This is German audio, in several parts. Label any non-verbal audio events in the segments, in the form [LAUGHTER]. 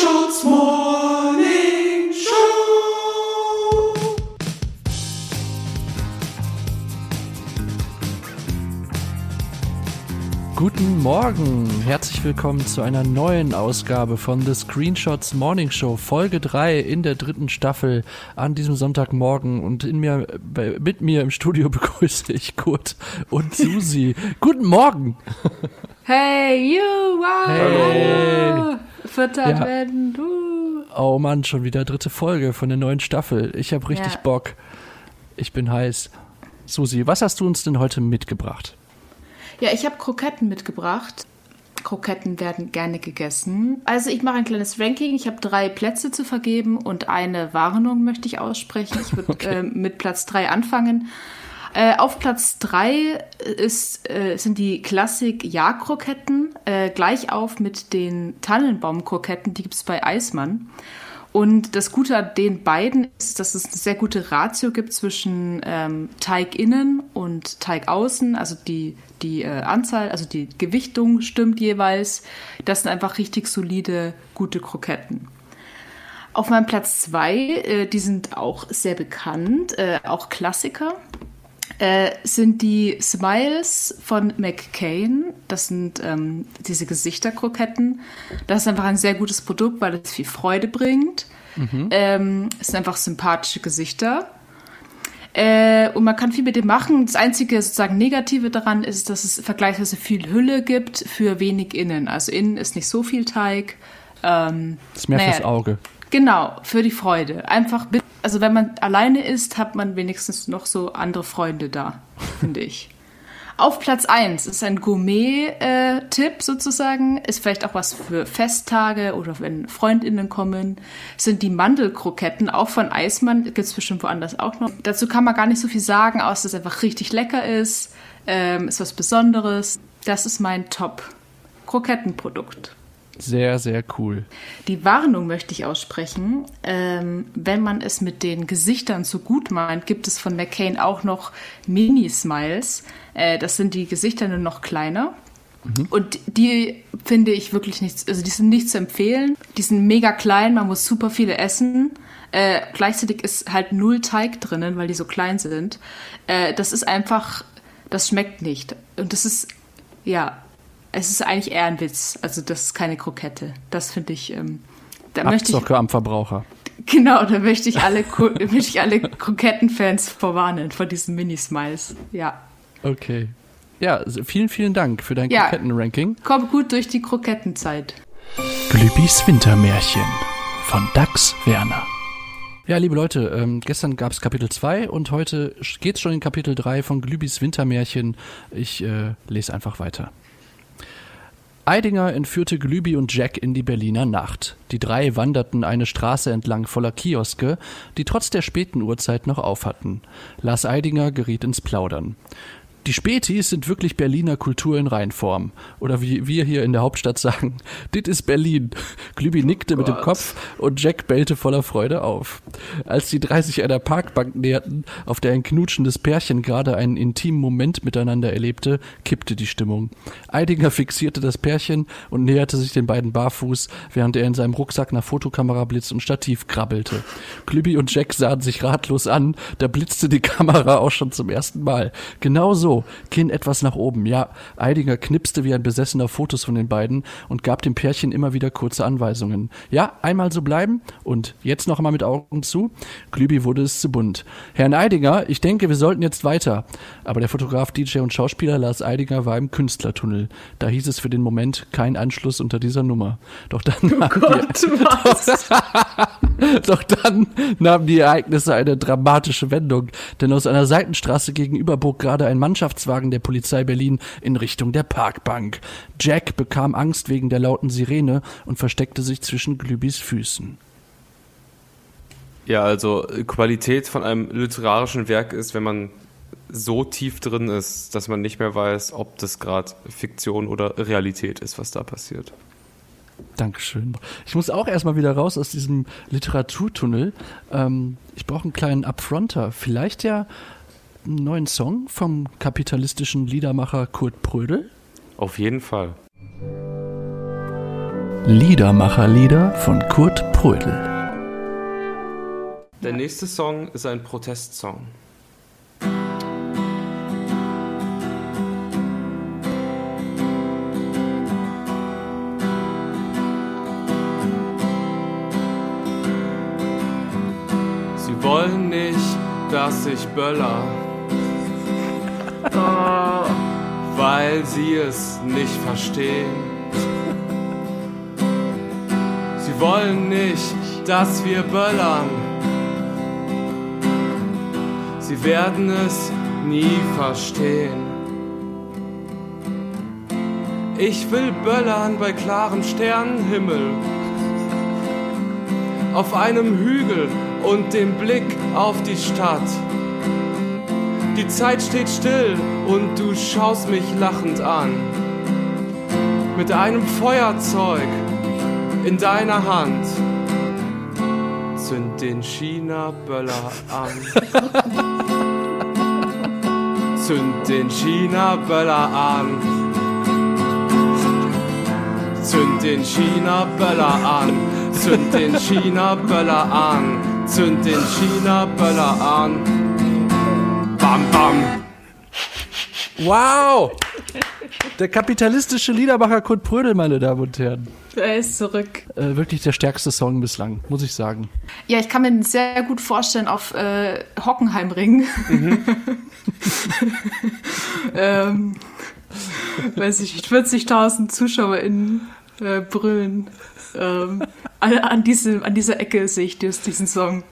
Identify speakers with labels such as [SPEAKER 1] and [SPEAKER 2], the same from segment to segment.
[SPEAKER 1] Screenshots Morning Show.
[SPEAKER 2] Guten Morgen, herzlich willkommen zu einer neuen Ausgabe von The Screenshots Morning Show, Folge 3 in der dritten Staffel an diesem Sonntagmorgen und in mir, bei, mit mir im Studio [LAUGHS] begrüße ich Kurt und Susi. Guten Morgen!
[SPEAKER 3] Hey, you, wow,
[SPEAKER 2] Hey.
[SPEAKER 3] hallo. Vierter
[SPEAKER 2] Ja.
[SPEAKER 3] Advent, uh.
[SPEAKER 2] Oh Mann, schon wieder dritte Folge von der neuen Staffel. Ich habe richtig
[SPEAKER 3] Ja.
[SPEAKER 2] Bock. Ich bin heiß. Susi, was hast du uns denn heute mitgebracht?
[SPEAKER 3] Ja, ich habe Kroketten mitgebracht. Kroketten werden gerne gegessen. Also ich mache ein kleines Ranking. Ich habe drei Plätze zu vergeben und eine Warnung möchte ich aussprechen. Ich würde [LAUGHS] ähm, mit Platz drei anfangen. Äh, auf Platz drei ist, äh, sind die Klassik Ja-Kroketten, äh, gleich auf mit den Tannenbaum-Kroketten, die gibt es bei Eismann. Und das Gute an den beiden ist, dass es eine sehr gute Ratio gibt zwischen ähm, Teig innen und Teig außen. Also die, die äh, Anzahl, also die Gewichtung stimmt jeweils. Das sind einfach richtig solide, gute Kroketten. Auf meinem Platz zwei, äh, die sind auch sehr bekannt, äh, auch Klassiker, äh, sind die Smiles von McCain. Das sind ähm, diese Gesichterkroketten. Das ist einfach ein sehr gutes Produkt, weil es viel Freude bringt. Ähm, es sind einfach sympathische Gesichter. Äh, und man kann viel mit dem machen. Das einzige sozusagen Negative daran ist, dass es vergleichsweise viel Hülle gibt für wenig innen. Also innen ist nicht so viel Teig. Ähm,
[SPEAKER 2] Das ist mehr
[SPEAKER 3] naja,
[SPEAKER 2] fürs Auge.
[SPEAKER 3] Genau, für die Freude. Einfach, also wenn man alleine ist, hat man wenigstens noch so andere Freunde da, finde ich. [LAUGHS] Auf Platz 1 ist ein Gourmet-Tipp sozusagen, ist vielleicht auch was für Festtage oder wenn FreundInnen kommen, sind die Mandelkroketten, auch von Eismann, gibt es bestimmt woanders auch noch. Dazu kann man gar nicht so viel sagen, außer dass es einfach richtig lecker ist, ähm, ist was Besonderes. Das ist mein Top-Krokettenprodukt.
[SPEAKER 2] Sehr, sehr cool.
[SPEAKER 3] Die Warnung möchte ich aussprechen. Ähm, wenn man es mit den Gesichtern so gut meint, gibt es von McCain auch noch Mini-Smiles. Äh, das sind die Gesichter nur noch kleiner. Und die finde ich wirklich nicht, also die sind nicht zu empfehlen. Die sind mega klein, man muss super viele essen. Äh, gleichzeitig ist halt null Teig drinnen, weil die so klein sind. Äh, das ist einfach, das schmeckt nicht. Und das ist, ja, es ist eigentlich eher ein Witz. Also das ist keine Krokette. Das finde ich, ähm, da möchte ich,
[SPEAKER 2] Abzocke am Verbraucher.
[SPEAKER 3] genau, da möchte ich alle, [LAUGHS] möchte ich alle Krokettenfans vorwarnen vor diesen Mini-Smiles. Ja.
[SPEAKER 2] Okay. Ja, vielen, vielen Dank für dein
[SPEAKER 3] Ja.
[SPEAKER 2] Krokettenranking.
[SPEAKER 3] Kommt gut durch die Krokettenzeit.
[SPEAKER 2] Glübis Wintermärchen von Dax Werner. Ja, liebe Leute, ähm, gestern gab es Kapitel 2 und heute geht's schon in Kapitel 3 von Glübis Wintermärchen. Ich äh, lese einfach weiter. Eidinger entführte Glübi und Jack in die Berliner Nacht. Die drei wanderten eine Straße entlang voller Kioske, die trotz der späten Uhrzeit noch auf hatten. Lars Eidinger geriet ins Plaudern. Die Spätis sind wirklich Berliner Kultur in Reinform. Oder wie wir hier in der Hauptstadt sagen, [LAUGHS] dit ist Berlin. [LAUGHS] Glübi nickte mit dem Kopf und Jack bellte voller Freude auf. Als die drei sich einer Parkbank näherten, auf der ein knutschendes Pärchen gerade einen intimen Moment miteinander erlebte, kippte die Stimmung. Eidinger fixierte das Pärchen und näherte sich den beiden barfuß, während er in seinem Rucksack nach Fotokamerablitz und Stativ krabbelte. Glübi und Jack sahen sich ratlos an, da blitzte die Kamera auch schon zum ersten Mal. Genau so, Kinn etwas nach oben. Ja, Eidinger knipste wie ein Besessener Fotos von den beiden und gab dem Pärchen immer wieder kurze Anweisungen. Ja, einmal so bleiben und jetzt noch einmal mit Augen zu. Glübi wurde es zu bunt. Herrn Eidinger, ich denke, wir sollten jetzt weiter. Aber der Fotograf, DJ und Schauspieler Lars Eidinger war im Künstlertunnel. Da hieß es für den Moment kein Anschluss unter dieser Nummer. Doch dann nahmen die, [LAUGHS]
[SPEAKER 3] was? [LAUGHS]
[SPEAKER 2] doch dann nahmen die Ereignisse eine dramatische Wendung, denn aus einer Seitenstraße gegenüber bog gerade ein Mannschaftswagen der Polizei Berlin in Richtung der Parkbank. Jack bekam Angst wegen der lauten Sirene und versteckte sich zwischen Glübis Füßen.
[SPEAKER 4] Ja, also äh, Qualität von einem literarischen Werk ist, wenn man so tief drin ist, dass man nicht mehr weiß, ob das gerade Fiktion oder Realität ist, was da passiert.
[SPEAKER 2] Dankeschön. Ich muss auch erstmal wieder raus aus diesem Literaturtunnel. Ähm, ich brauche einen kleinen Upfronter. Vielleicht ja einen neuen Song vom kapitalistischen Liedermacher Kurt Prödel.
[SPEAKER 4] Auf jeden Fall.
[SPEAKER 2] Liedermacherlieder von Kurt Prödel.
[SPEAKER 4] Der nächste Song ist ein Protestsong. Sie wollen nicht, dass ich böller, weil sie es nicht verstehen. Sie wollen nicht, dass wir böllern. Sie werden es nie verstehen. Ich will böllern bei klarem Sternenhimmel. Auf einem Hügel und dem Blick auf die Stadt. Die Zeit steht still und du schaust mich lachend an. Mit einem Feuerzeug in deiner Hand. Zünd den China-Böller an. [LAUGHS] Zünd den China-Böller an. Zünd den China-Böller an. Zünd den China-Böller an. Zünd den China-Böller an. Bam, bam.
[SPEAKER 2] Wow! Der kapitalistische Liedermacher Kurt Prödel, meine Damen und Herren.
[SPEAKER 3] Er ist zurück.
[SPEAKER 2] Äh, wirklich der stärkste Song bislang, muss ich sagen.
[SPEAKER 3] Ja, ich kann mir sehr gut vorstellen auf äh, Hockenheimring. [LAUGHS] ähm, weiß ich nicht, 40.000 ZuschauerInnen äh, brüllen. Ähm, an, an, diese, an dieser Ecke sehe ich diesen Song.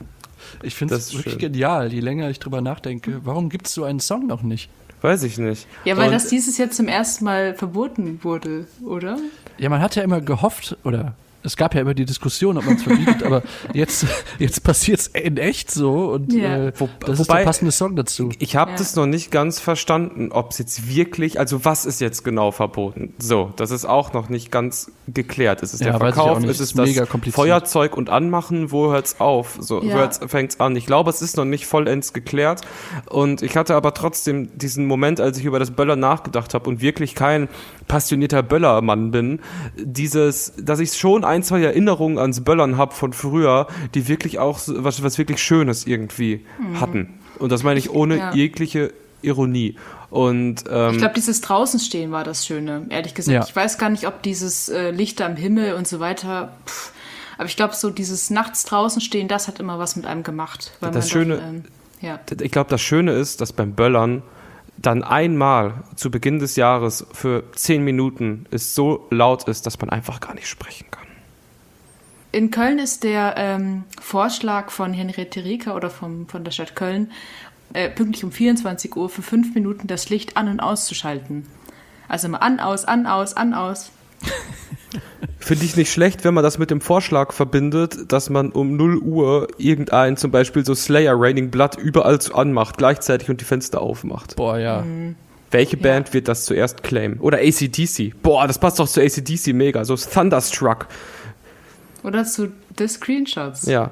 [SPEAKER 2] Ich finde es wirklich
[SPEAKER 4] schön.
[SPEAKER 2] genial, je länger ich drüber nachdenke. Warum gibt es so einen Song noch nicht?
[SPEAKER 4] Weiß ich nicht.
[SPEAKER 3] Ja, weil
[SPEAKER 4] Und-
[SPEAKER 3] das dieses Jahr zum ersten Mal verboten wurde, oder?
[SPEAKER 2] Ja, man hat ja immer gehofft, oder es gab ja immer die Diskussion, ob man es verbietet, aber jetzt, [LAUGHS] jetzt passiert es in echt so und
[SPEAKER 3] Ja.
[SPEAKER 2] äh,
[SPEAKER 4] Wo-
[SPEAKER 2] das ist
[SPEAKER 4] wobei-
[SPEAKER 2] der passende Song dazu.
[SPEAKER 4] Ich habe
[SPEAKER 3] Ja.
[SPEAKER 4] das noch nicht ganz verstanden, ob es jetzt wirklich, also was ist jetzt genau verboten? So, das ist auch noch nicht ganz geklärt. Ist es
[SPEAKER 2] Ja,
[SPEAKER 4] der Verkauf? Ist es
[SPEAKER 2] Ist
[SPEAKER 4] das. Feuerzeug und Anmachen? Wo hört's auf? So,
[SPEAKER 3] Ja.
[SPEAKER 4] wo hört's, fängt's an? Ich glaube, es ist noch nicht vollends geklärt. Und ich hatte aber trotzdem diesen Moment, als ich über das Böller nachgedacht habe und wirklich kein passionierter Böllermann bin, dieses, dass ich schon ein, zwei Erinnerungen ans Böllern habe von früher, die wirklich auch was, was wirklich Schönes irgendwie hatten. Und das meine ich ohne
[SPEAKER 3] Mhm. Ja.
[SPEAKER 4] jegliche Ironie. Und ähm,
[SPEAKER 3] Ich glaube, dieses Draußenstehen war das Schöne, ehrlich gesagt.
[SPEAKER 2] Ja.
[SPEAKER 3] Ich weiß gar nicht, ob dieses äh, Lichter am Himmel und so weiter. Pff. Aber ich glaube, so dieses nachts draußen stehen, das hat immer was mit einem gemacht. Weil
[SPEAKER 4] Das
[SPEAKER 3] man
[SPEAKER 4] Schöne-
[SPEAKER 3] Dann, ähm, ja.
[SPEAKER 4] ich glaube, das Schöne ist, dass beim Böllern dann einmal zu Beginn des Jahres für zehn Minuten es so laut ist, dass man einfach gar nicht sprechen kann.
[SPEAKER 3] In Köln ist der ähm, Vorschlag von Henriette Rieker oder vom, von der Stadt Köln, äh, pünktlich um 24 Uhr für fünf Minuten das Licht an- und auszuschalten. Also mal an, aus, an, aus, an, aus. [LAUGHS]
[SPEAKER 4] Finde ich nicht schlecht, wenn man das mit dem Vorschlag verbindet, dass man um 0 Uhr irgendein, zum Beispiel so Slayer Raining Blood überall zu anmacht, gleichzeitig und die Fenster aufmacht.
[SPEAKER 2] Boah, ja.
[SPEAKER 4] Welche Band wird das zuerst claimen? Oder ACDC. Boah, das passt doch zu ACDC mega. So Thunderstruck.
[SPEAKER 3] Oder zu The Screenshots.
[SPEAKER 4] Ja.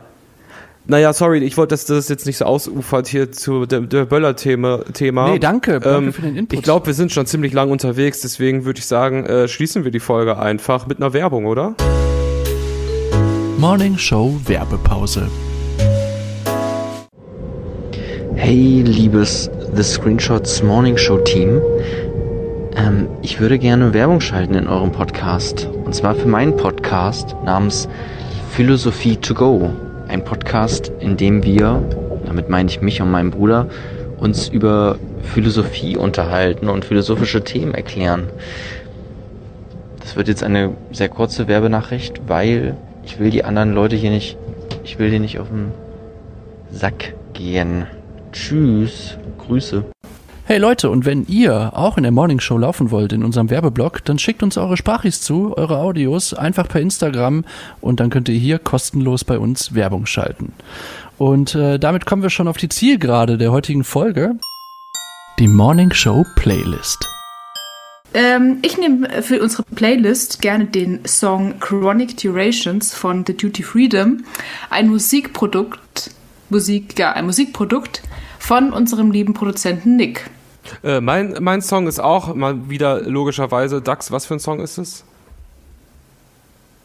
[SPEAKER 4] Naja, sorry, ich wollte, dass das jetzt nicht so ausufert hier zu der, der Böller-Thema. Thema.
[SPEAKER 2] Nee, danke, danke
[SPEAKER 4] Ähm,
[SPEAKER 2] für den Input.
[SPEAKER 4] Ich glaube, wir sind schon ziemlich lang unterwegs, deswegen würde ich sagen, äh, schließen wir die Folge einfach mit einer Werbung, oder?
[SPEAKER 2] Morning Show Werbepause.
[SPEAKER 5] Hey, liebes The Screenshots Morning Show Team. Ähm, ich würde gerne Werbung schalten in eurem Podcast. Und zwar für meinen Podcast namens Philosophie to Go. Ein Podcast, in dem wir, damit meine ich mich und meinen Bruder, uns über Philosophie unterhalten und philosophische Themen erklären. Das wird jetzt eine sehr kurze Werbenachricht, weil ich will die anderen Leute hier nicht, ich will die nicht auf den Sack gehen. Tschüss. Grüße.
[SPEAKER 2] Hey Leute, und wenn ihr auch in der Morning Show laufen wollt in unserem Werbeblock, dann schickt uns eure Sprachis zu, eure Audios, einfach per Instagram und dann könnt ihr hier kostenlos bei uns Werbung schalten. Und äh, damit kommen wir schon auf die Zielgerade der heutigen Folge. Die Morning Show Playlist.
[SPEAKER 3] Ähm, ich nehme für unsere Playlist gerne den Song Chronic Durations von The Duty Freedom, ein Musikprodukt, Musik, ja, ein Musikprodukt von unserem lieben Produzenten Nick.
[SPEAKER 4] Äh, mein, mein Song ist auch mal wieder logischerweise, Dax, was für ein Song ist es?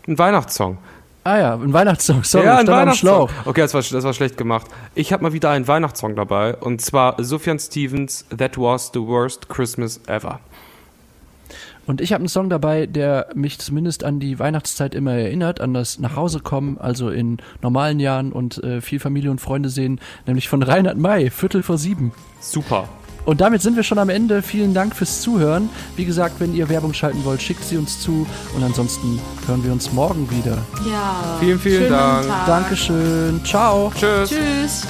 [SPEAKER 4] Ein Weihnachtssong.
[SPEAKER 2] Ah ja, ein Weihnachtssong. Sorry,
[SPEAKER 4] ja, ein Weihnachtssong. Okay, das war, das war schlecht gemacht. Ich habe mal wieder einen Weihnachtssong dabei und zwar Sufjan Stevens That Was the Worst Christmas Ever.
[SPEAKER 2] Und ich habe einen Song dabei, der mich zumindest an die Weihnachtszeit immer erinnert, an das Nachhausekommen, also in normalen Jahren und äh, viel Familie und Freunde sehen, nämlich von Reinhard May, Viertel vor sieben.
[SPEAKER 4] Super.
[SPEAKER 2] Und damit sind wir schon am Ende. Vielen Dank fürs Zuhören. Wie gesagt, wenn ihr Werbung schalten wollt, schickt sie uns zu. Und ansonsten hören wir uns morgen wieder.
[SPEAKER 3] Ja.
[SPEAKER 4] Vielen, vielen Dank.
[SPEAKER 3] Tag.
[SPEAKER 2] Dankeschön. Ciao.
[SPEAKER 4] Tschüss.
[SPEAKER 3] Tschüss.